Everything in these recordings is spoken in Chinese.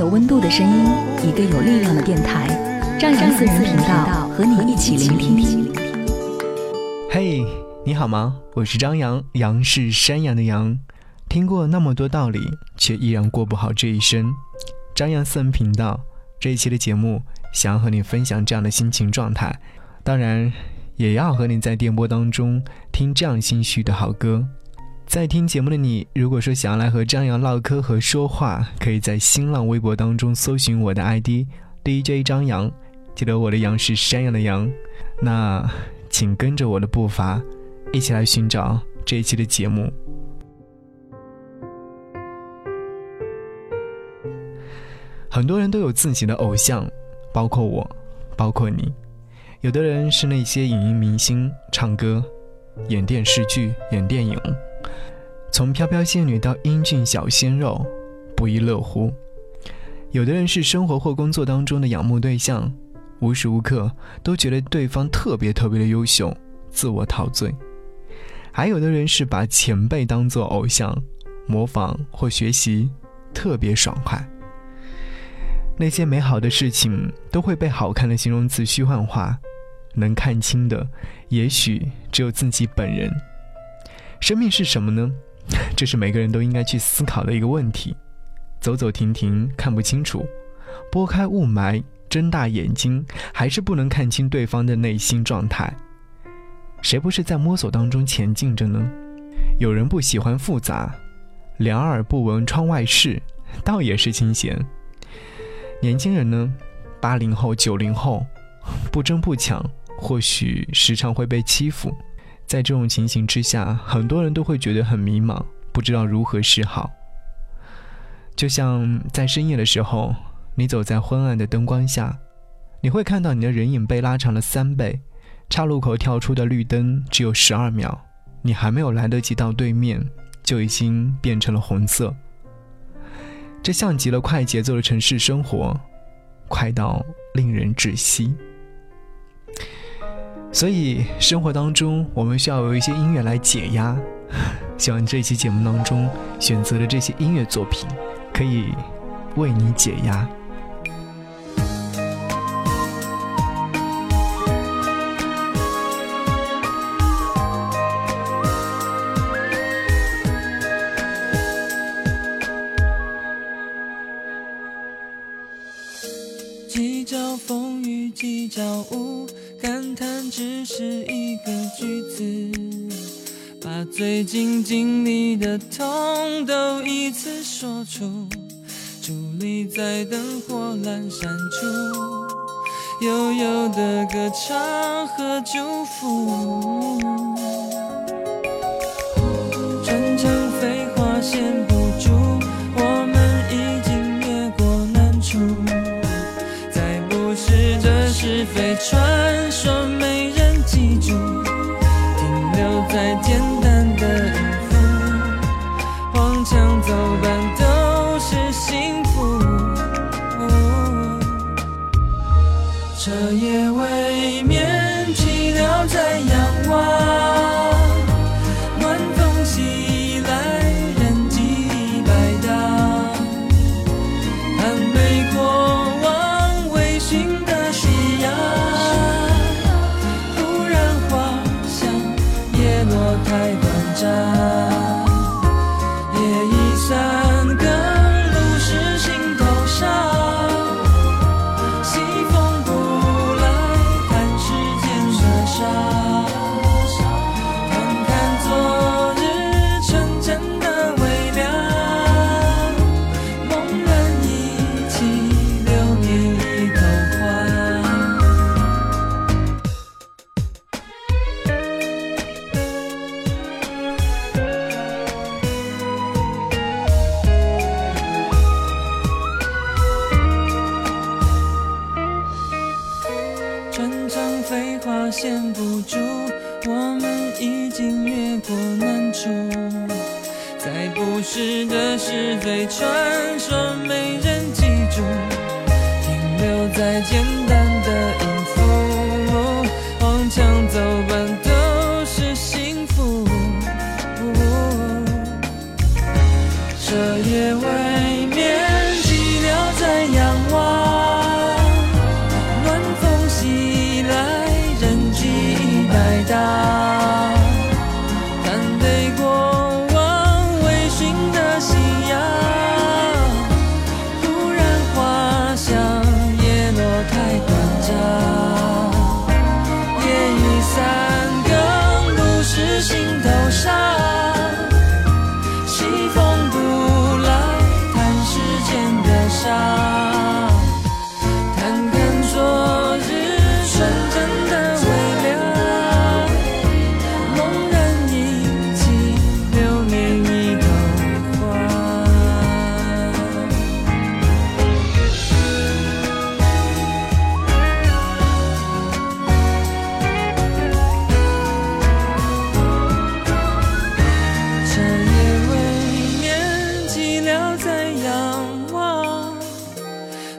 有温度的声音，一个有力量的电台，张扬私人频道和你一起聆听。嘿，你好吗？我是张扬，杨是山羊的羊。听过那么多道理，却依然过不好这一生。张扬私人频道这一期的节目，想要和你分享这样的心情状态，当然也要和你在电波当中听这样心绪的好歌。在听节目的你，如果说想要来和张扬唠嗑和说话，可以在新浪微博当中搜寻我的 ID DJ 张扬，记得我的杨是山羊的羊。那请跟着我的步伐，一起来寻找这一期的节目。很多人都有自己的偶像，包括我，包括你。有的人是那些影音明星，唱歌、演电视剧、演电影。从飘飘仙女到英俊小鲜肉，不亦乐乎。有的人是生活或工作当中的仰慕对象，无时无刻都觉得对方特别特别的优秀，自我陶醉。还有的人是把前辈当做偶像，模仿或学习，特别爽快。那些美好的事情都会被好看的形容词虚幻化，能看清的，也许只有自己本人。生命是什么呢？这是每个人都应该去思考的一个问题。走走停停看不清楚，拨开雾霾，睁大眼睛，还是不能看清对方的内心状态。谁不是在摸索当中前进着呢？有人不喜欢复杂，两耳不闻窗外事，倒也是清闲。年轻人呢，八零后、九零后，不争不抢，或许时常会被欺负。在这种情形之下，很多人都会觉得很迷茫，不知道如何是好。就像在深夜的时候，你走在昏暗的灯光下，你会看到你的人影被拉长了三倍，岔路口跳出的绿灯只有十二秒，你还没有来得及到对面，就已经变成了红色。这像极了快节奏的城市生活，快到令人窒息。所以，生活当中我们需要有一些音乐来解压。希望这期节目当中选择的这些音乐作品，可以为你解压。几朝风雨几朝雾。感叹只是一个句子，把最近经历的痛都一次说出。伫立在灯火阑珊处，悠悠的歌唱和祝福。春城飞花线不住，我们已经越过难处，再不是这是非再见。这是非传说没人记住，停留在简单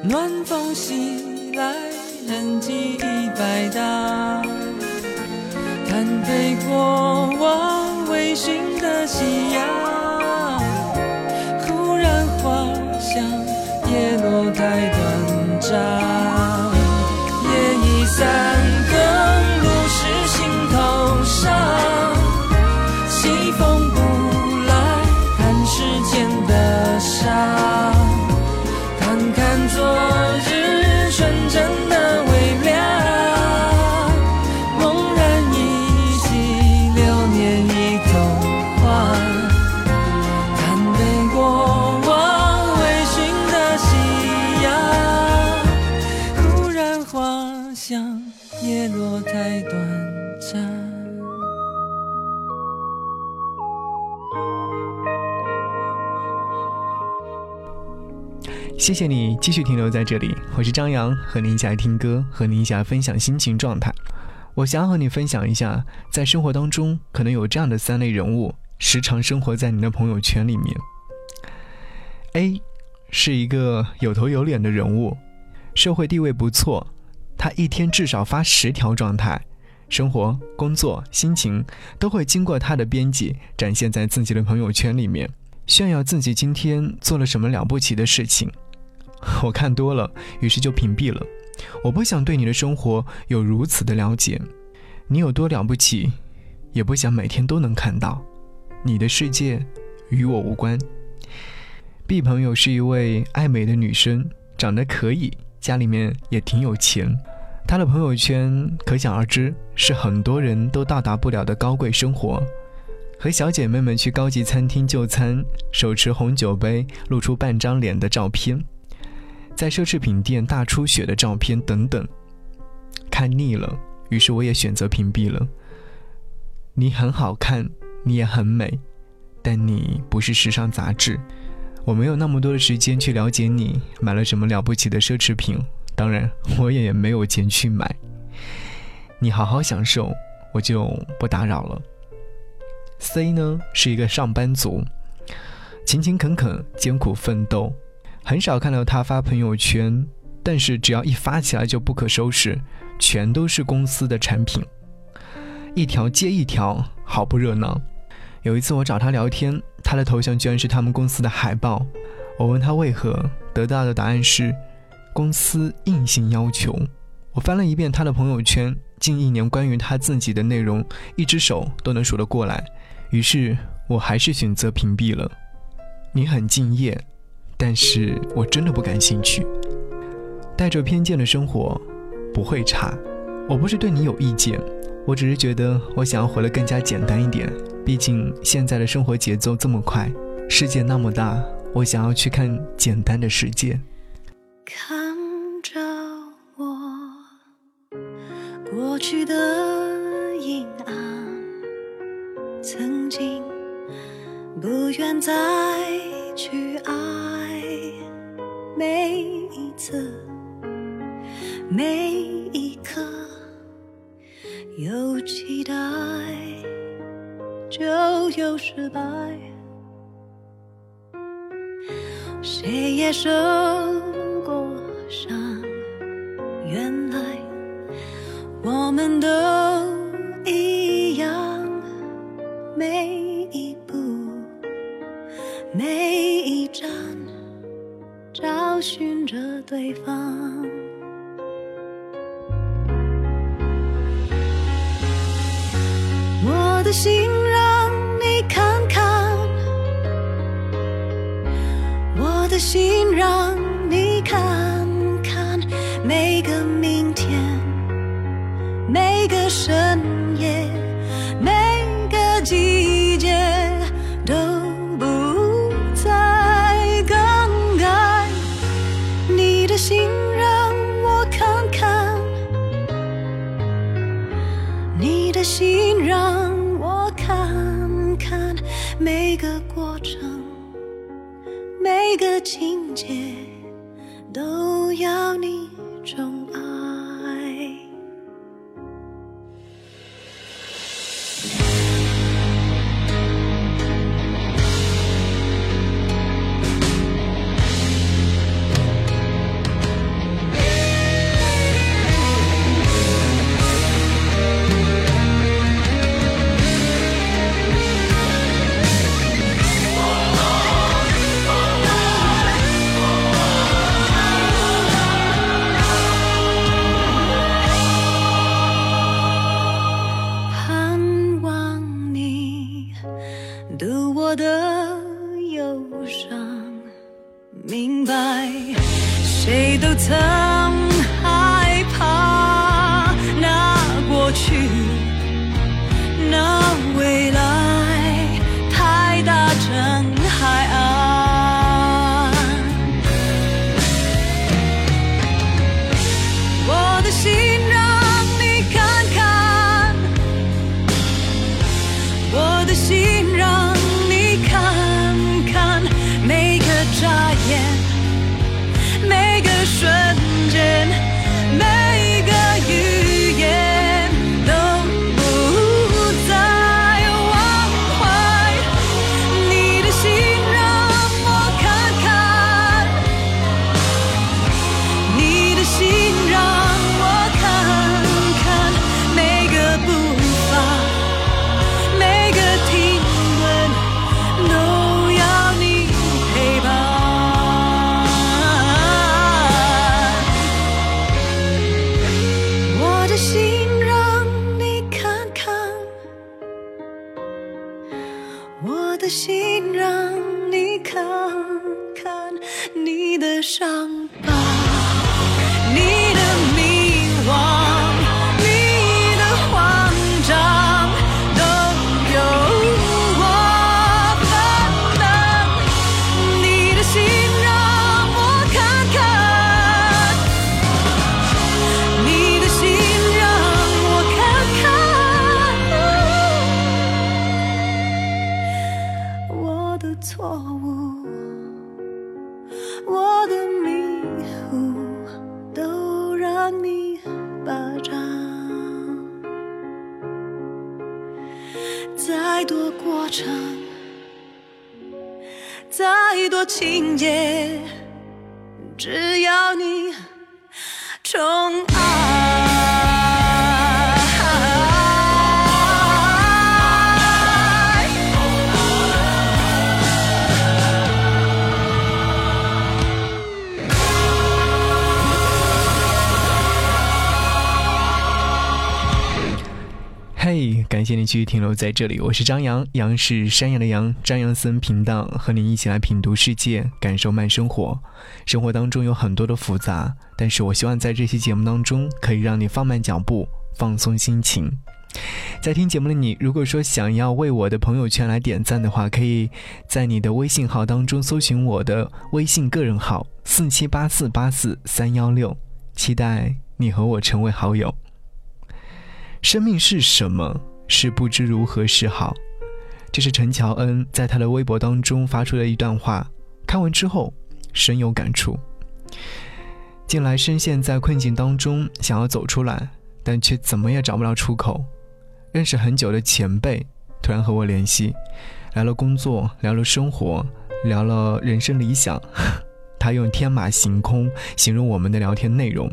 暖风袭来，人迹已百搭。贪杯过往，微醺的夕阳，忽然花香，叶落太短暂。夜已散，谢谢你继续停留在这里，我是张扬，和您一起来听歌，和您一起来分享心情状态。我想要和你分享一下，在生活当中可能有这样的三类人物，时常生活在你的朋友圈里面。A 是一个有头有脸的人物，社会地位不错，他一天至少发十条状态，生活、工作、心情都会经过他的编辑，展现在自己的朋友圈里面，炫耀自己今天做了什么了不起的事情。我看多了，于是就屏蔽了。我不想对你的生活有如此的了解，你有多了不起，也不想每天都能看到。你的世界与我无关。B 朋友是一位爱美的女生，长得可以，家里面也挺有钱。她的朋友圈可想而知，是很多人都到达不了的高贵生活。和小姐妹们去高级餐厅就餐，手持红酒杯，露出半张脸的照片。在奢侈品店大出血的照片等等，看腻了，于是我也选择屏蔽了。你很好看，你也很美，但你不是时尚杂志，我没有那么多的时间去了解你买了什么了不起的奢侈品，当然我也没有钱去买。你好好享受，我就不打扰了。C 呢是一个上班族，勤勤恳恳，艰苦奋斗。很少看到他发朋友圈，但是只要一发起来就不可收拾，全都是公司的产品，一条接一条，好不热闹。有一次我找他聊天，他的头像居然是他们公司的海报。我问他为何，得到的答案是公司硬性要求。我翻了一遍他的朋友圈，近一年关于他自己的内容，一只手都能数得过来。于是我还是选择屏蔽了。你很敬业。但是我真的不感兴趣。带着偏见的生活不会差。我不是对你有意见，我只是觉得我想要活得更加简单一点。毕竟现在的生活节奏这么快，世界那么大，我想要去看简单的世界。看着我过去的阴暗，曾经不愿再去爱。失败，谁也受过伤。原来我们都一样，每一步，每一站，找寻着对方。我的心心让你看看，每个明天，每个深夜，每个季节都不再更改。你的心让我看看。你的心让我看看每个过程，每个情节，都要你宠爱。心让你看看，我的心让你看看你的伤。我的迷糊都让你霸占，再多过程，再多情节，只要你宠爱。嘿感谢你继续停留在这里，我是张扬，杨是山羊的羊，张扬私人频道和你一起来品读世界，感受慢生活。生活当中有很多的复杂，但是我希望在这期节目当中可以让你放慢脚步，放松心情。在听节目的你，如果说想要为我的朋友圈来点赞的话，可以在你的微信号当中搜寻我的微信个人号四七八四八四三幺六，期待你和我成为好友。生命是什么？是不知如何是好。这是陈乔恩在他的微博当中发出的一段话，看完之后深有感触。近来深陷在困境当中，想要走出来，但却怎么也找不到出口。认识很久的前辈，突然和我联系，聊了工作，聊了生活，聊了人生理想。他用天马行空形容我们的聊天内容。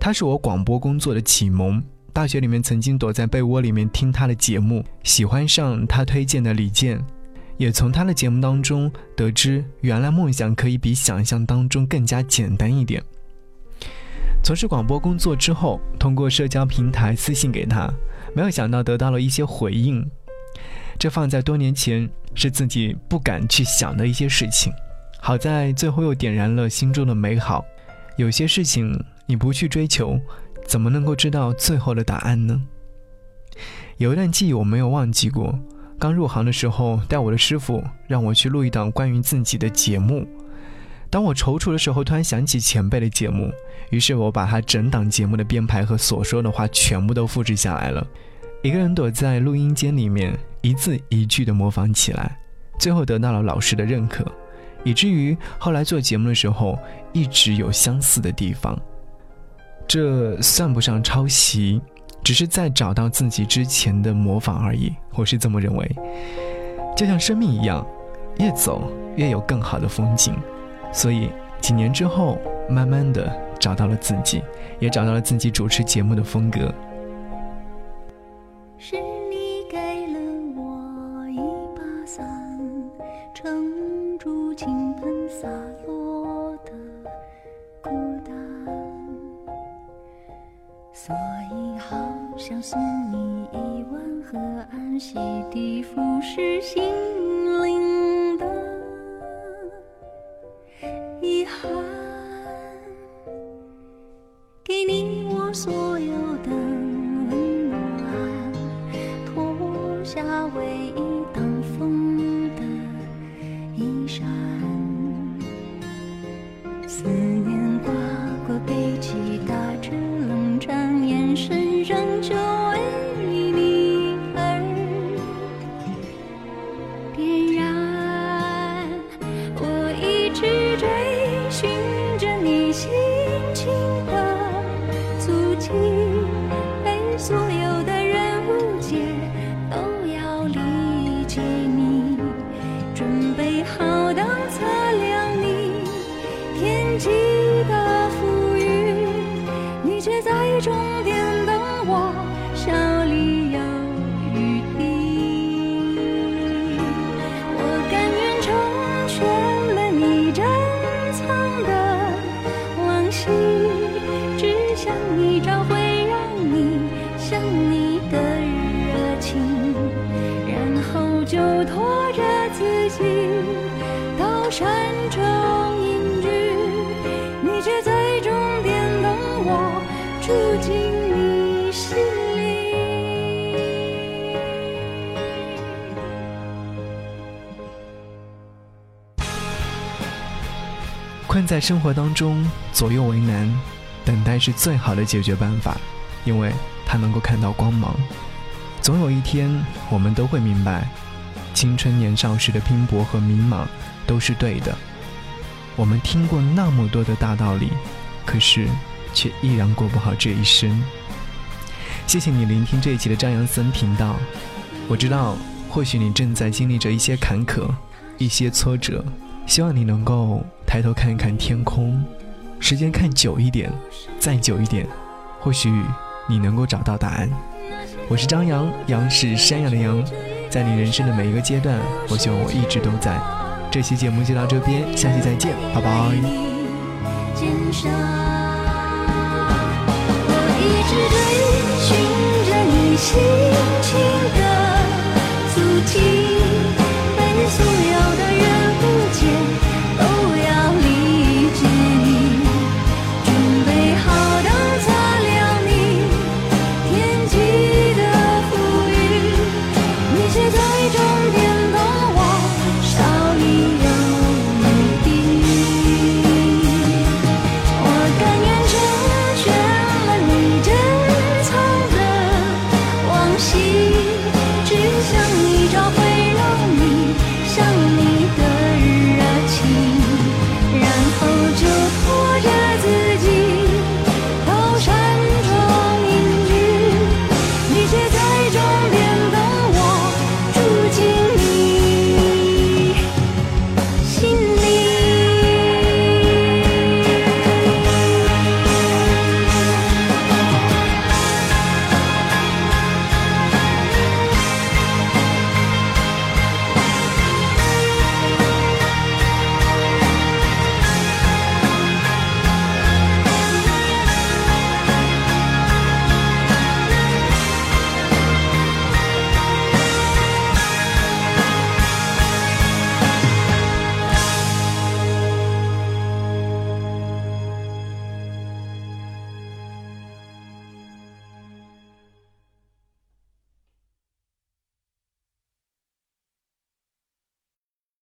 他是我广播工作的启蒙。大学里面曾经躲在被窝里面听他的节目，喜欢上他推荐的李健，也从他的节目当中得知，原来梦想可以比想象当中更加简单一点。从事广播工作之后，通过社交平台私信给他，没有想到得到了一些回应。这放在多年前是自己不敢去想的一些事情。好在最后又点燃了心中的美好。有些事情你不去追求，怎么能够知道最后的答案呢？有一段记忆我没有忘记过。刚入行的时候，带我的师傅让我去录一档关于自己的节目。当我踌躇的时候，突然想起前辈的节目，于是我把他整档节目的编排和所说的话全部都复制下来了。一个人躲在录音间里面，一字一句的模仿起来，最后得到了老师的认可。以至于后来做节目的时候，一直有相似的地方。这算不上抄袭，只是在找到自己之前的模仿而已。我是这么认为。就像生命一样，越走越有更好的风景。所以几年之后，慢慢的找到了自己，也找到了自己主持节目的风格。arms wide. 困在生活当中，左右为难，等待是最好的解决办法，因为它能够看到光芒。总有一天，我们都会明白，青春年少时的拼搏和迷茫都是对的。我们听过那么多的大道理，可是却依然过不好这一生。谢谢你聆听这一期的张扬森频道。我知道，或许你正在经历着一些坎坷，一些挫折。希望你能够抬头看一看天空，时间看久一点，再久一点，或许你能够找到答案。我是张扬，杨是山羊的羊，在你人生的每一个阶段，我希望我一直都在。这期节目就到这边，下期再见，拜拜。我一直轻轻的